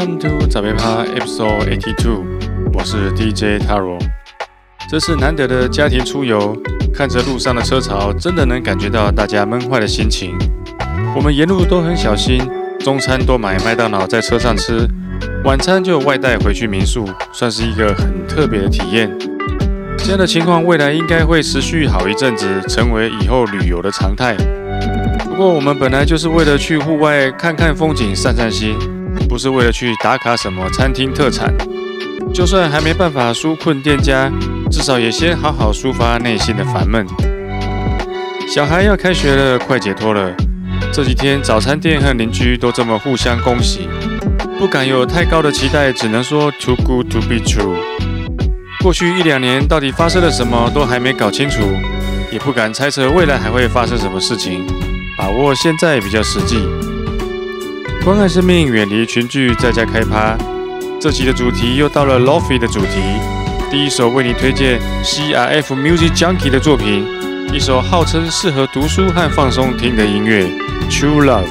Come to 早别趴 Episode Eighty Two，我是 DJ Taro。这是难得的家庭出游，看着路上的车潮，真的能感觉到大家闷坏的心情。我们沿路都很小心，中餐多买麦当劳在车上吃，晚餐就外带回去民宿，算是一个很特别的体验。这样的情况未来应该会持续好一阵子，成为以后旅游的常态。不过我们本来就是为了去户外看看风景、散散心，是为了去打卡什么餐厅特产。就算还没办法纾困店家，至少也先好好抒发内心的烦闷。小孩要开学了，快解脱了。这几天早餐店和邻居都这么互相恭喜，不敢有太高的期待，只能说 too good to be true。过去一两年到底发生了什么，都还没搞清楚，也不敢猜测未来还会发生什么事情。把握现在比较实际，关爱生命，远离群聚，在家开趴。这期的主题又到了 Lofi 的主题，第一首为你推荐 CRF Music Junkie 的作品，一首号称适合读书和放松听的音乐《True Love》。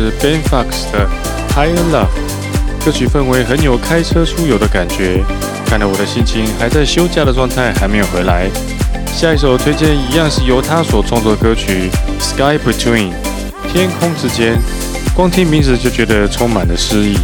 是 Ben Fox 的《Higher Love》，歌曲氛围很有开车出游的感觉，看得我的心情还在休假的状态，还没有回来。下一首推荐一样是由他所创作的歌曲《Sky Between》，天空之间，光听名字就觉得充满了诗意。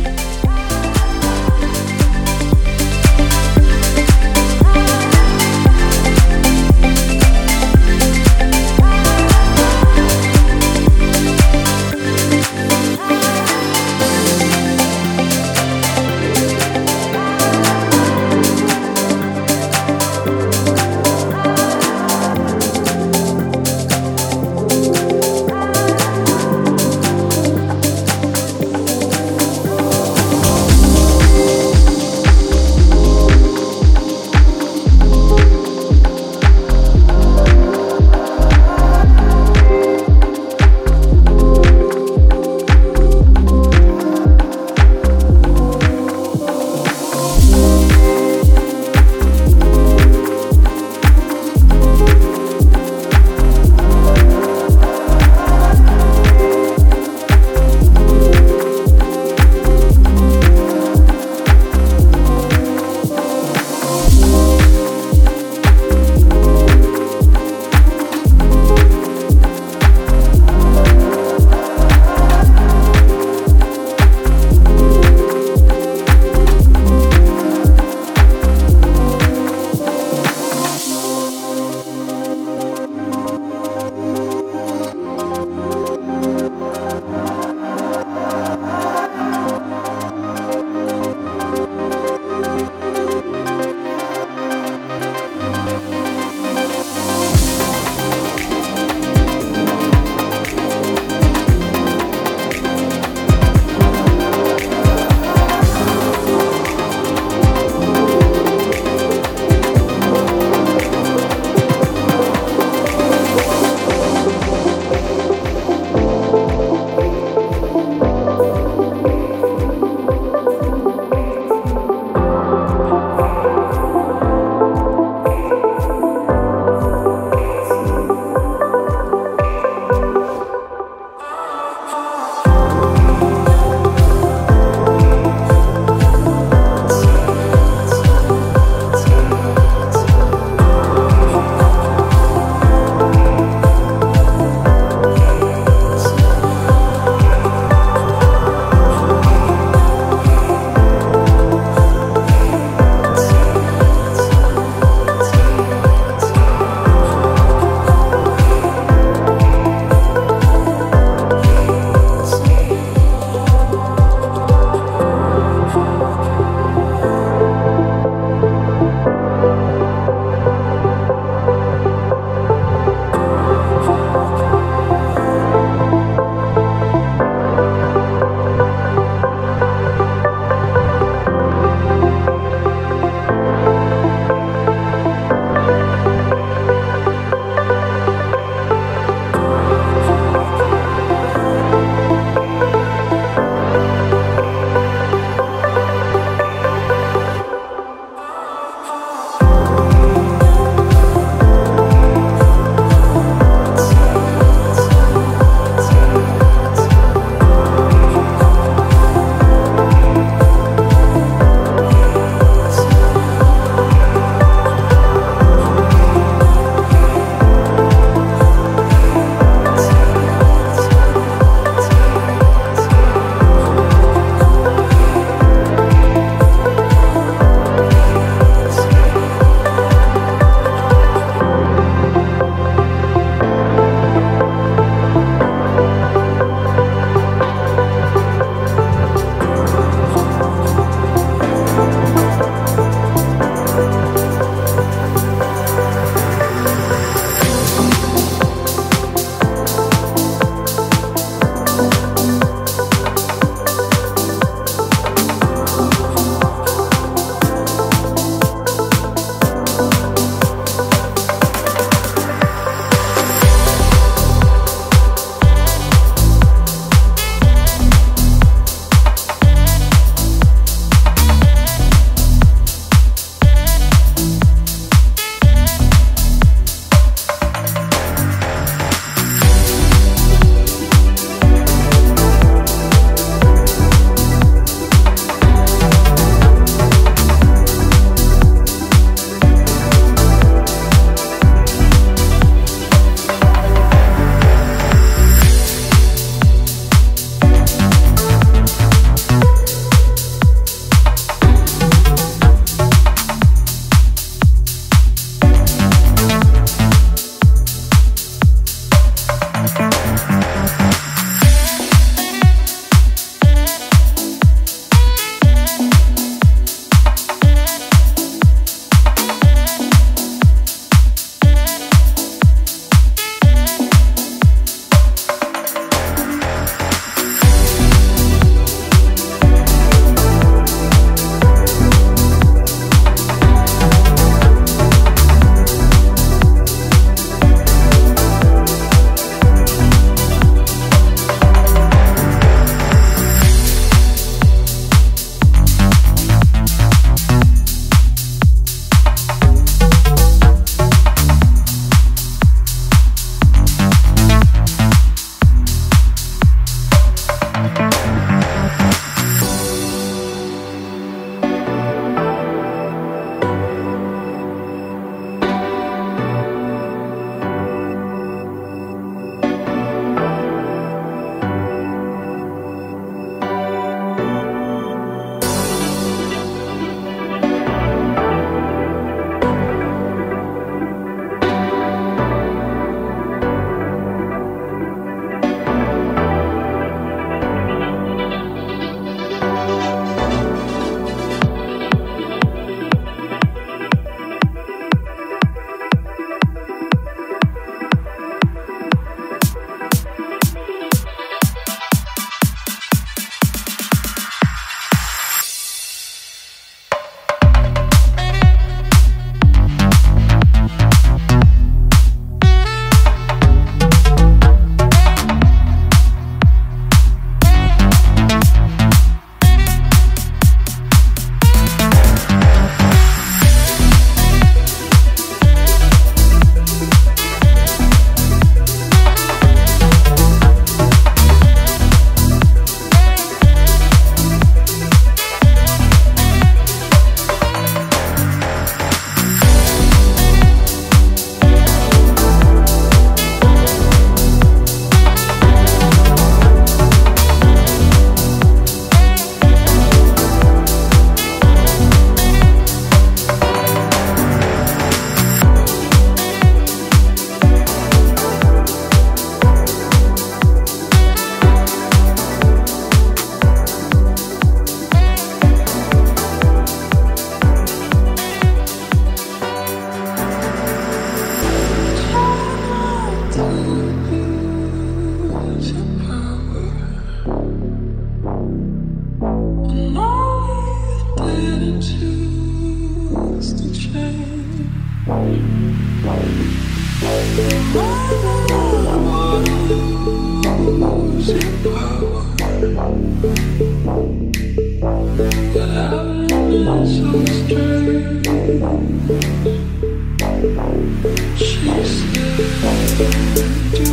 She's still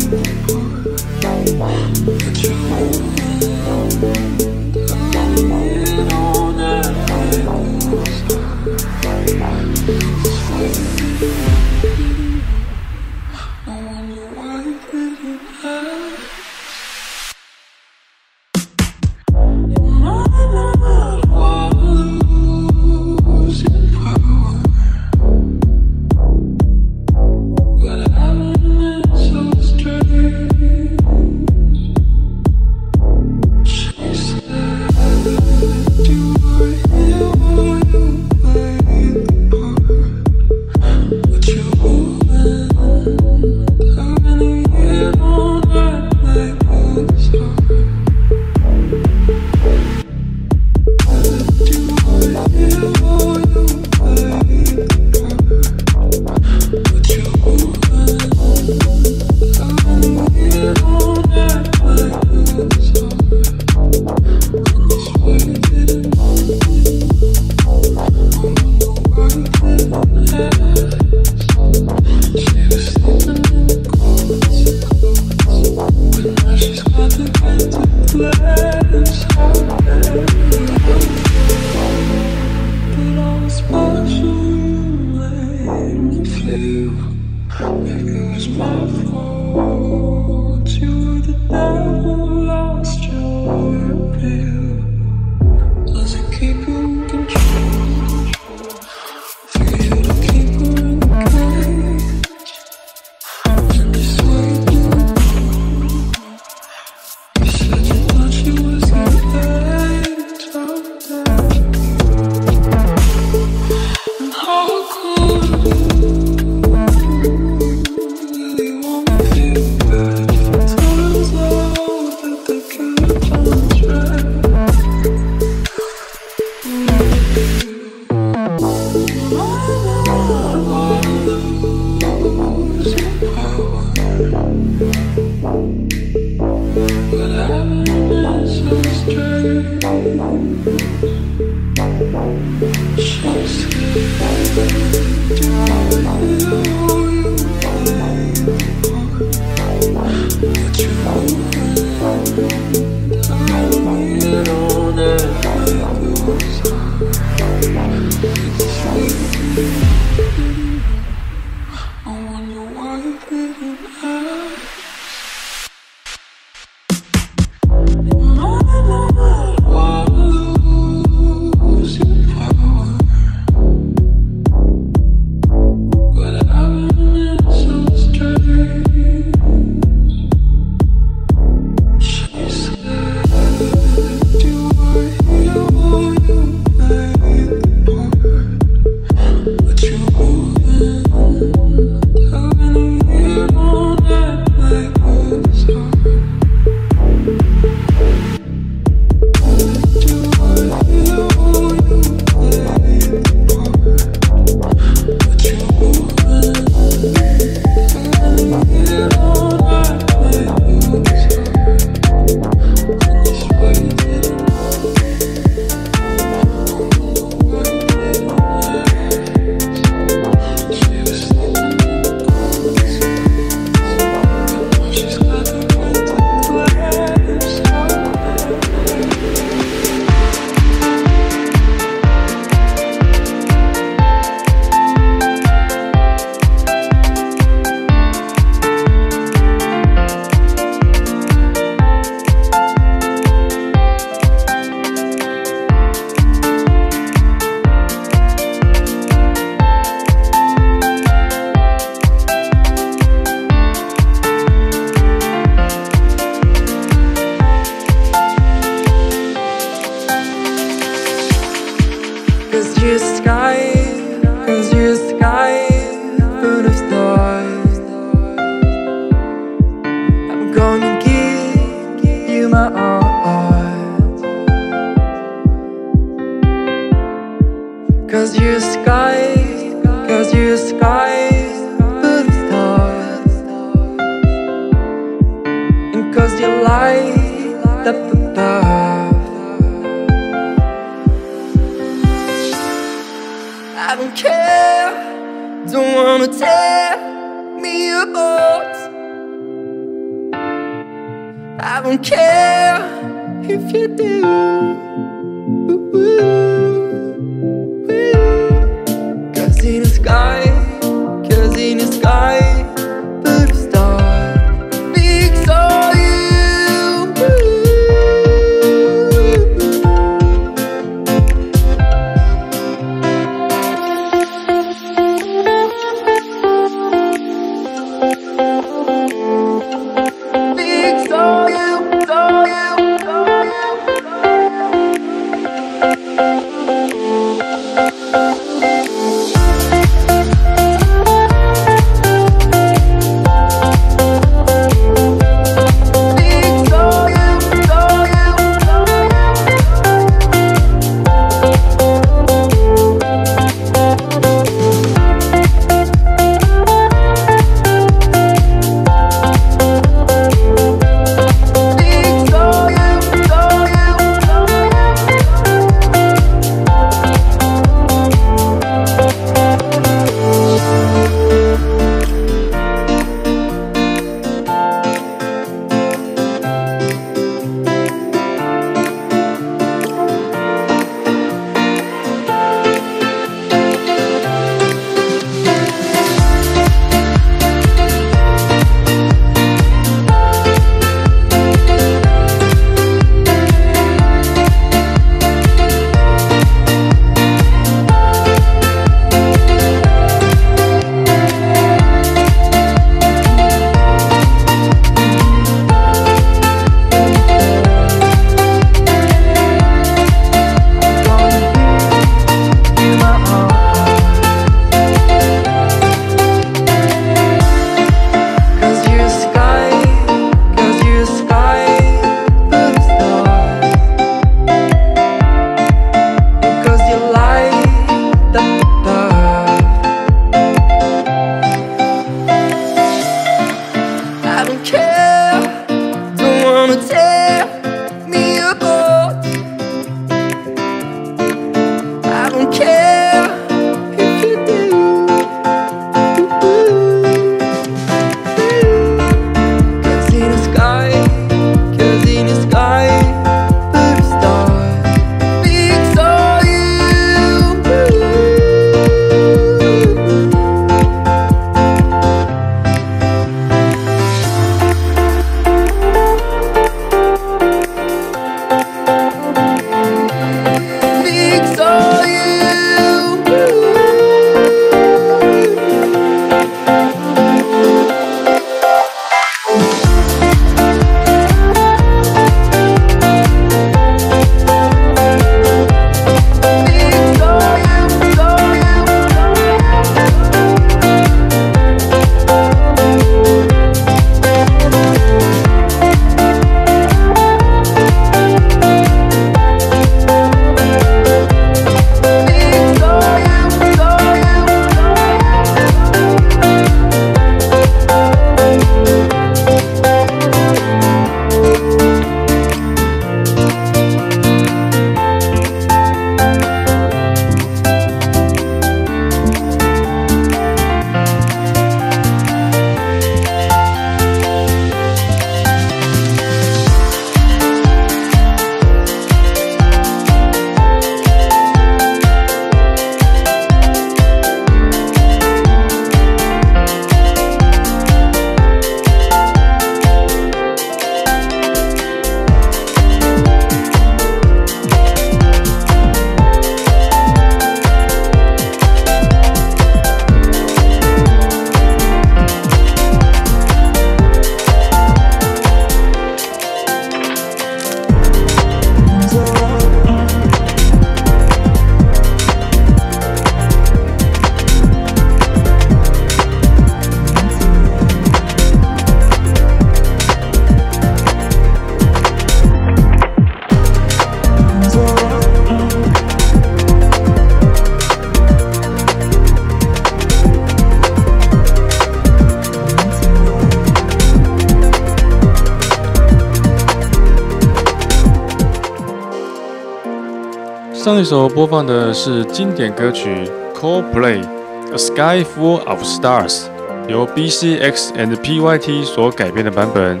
上一首播放的是经典歌曲 Coldplay《A Sky Full of Stars》，由 BCX and PYT 所改编的版本。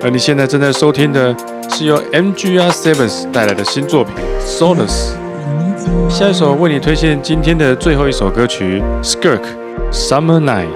而你现在正在收听的是由 MGR Sevens 带来的新作品《Solace》。下一首为你推荐今天的最后一首歌曲《Skirk Summer Night》。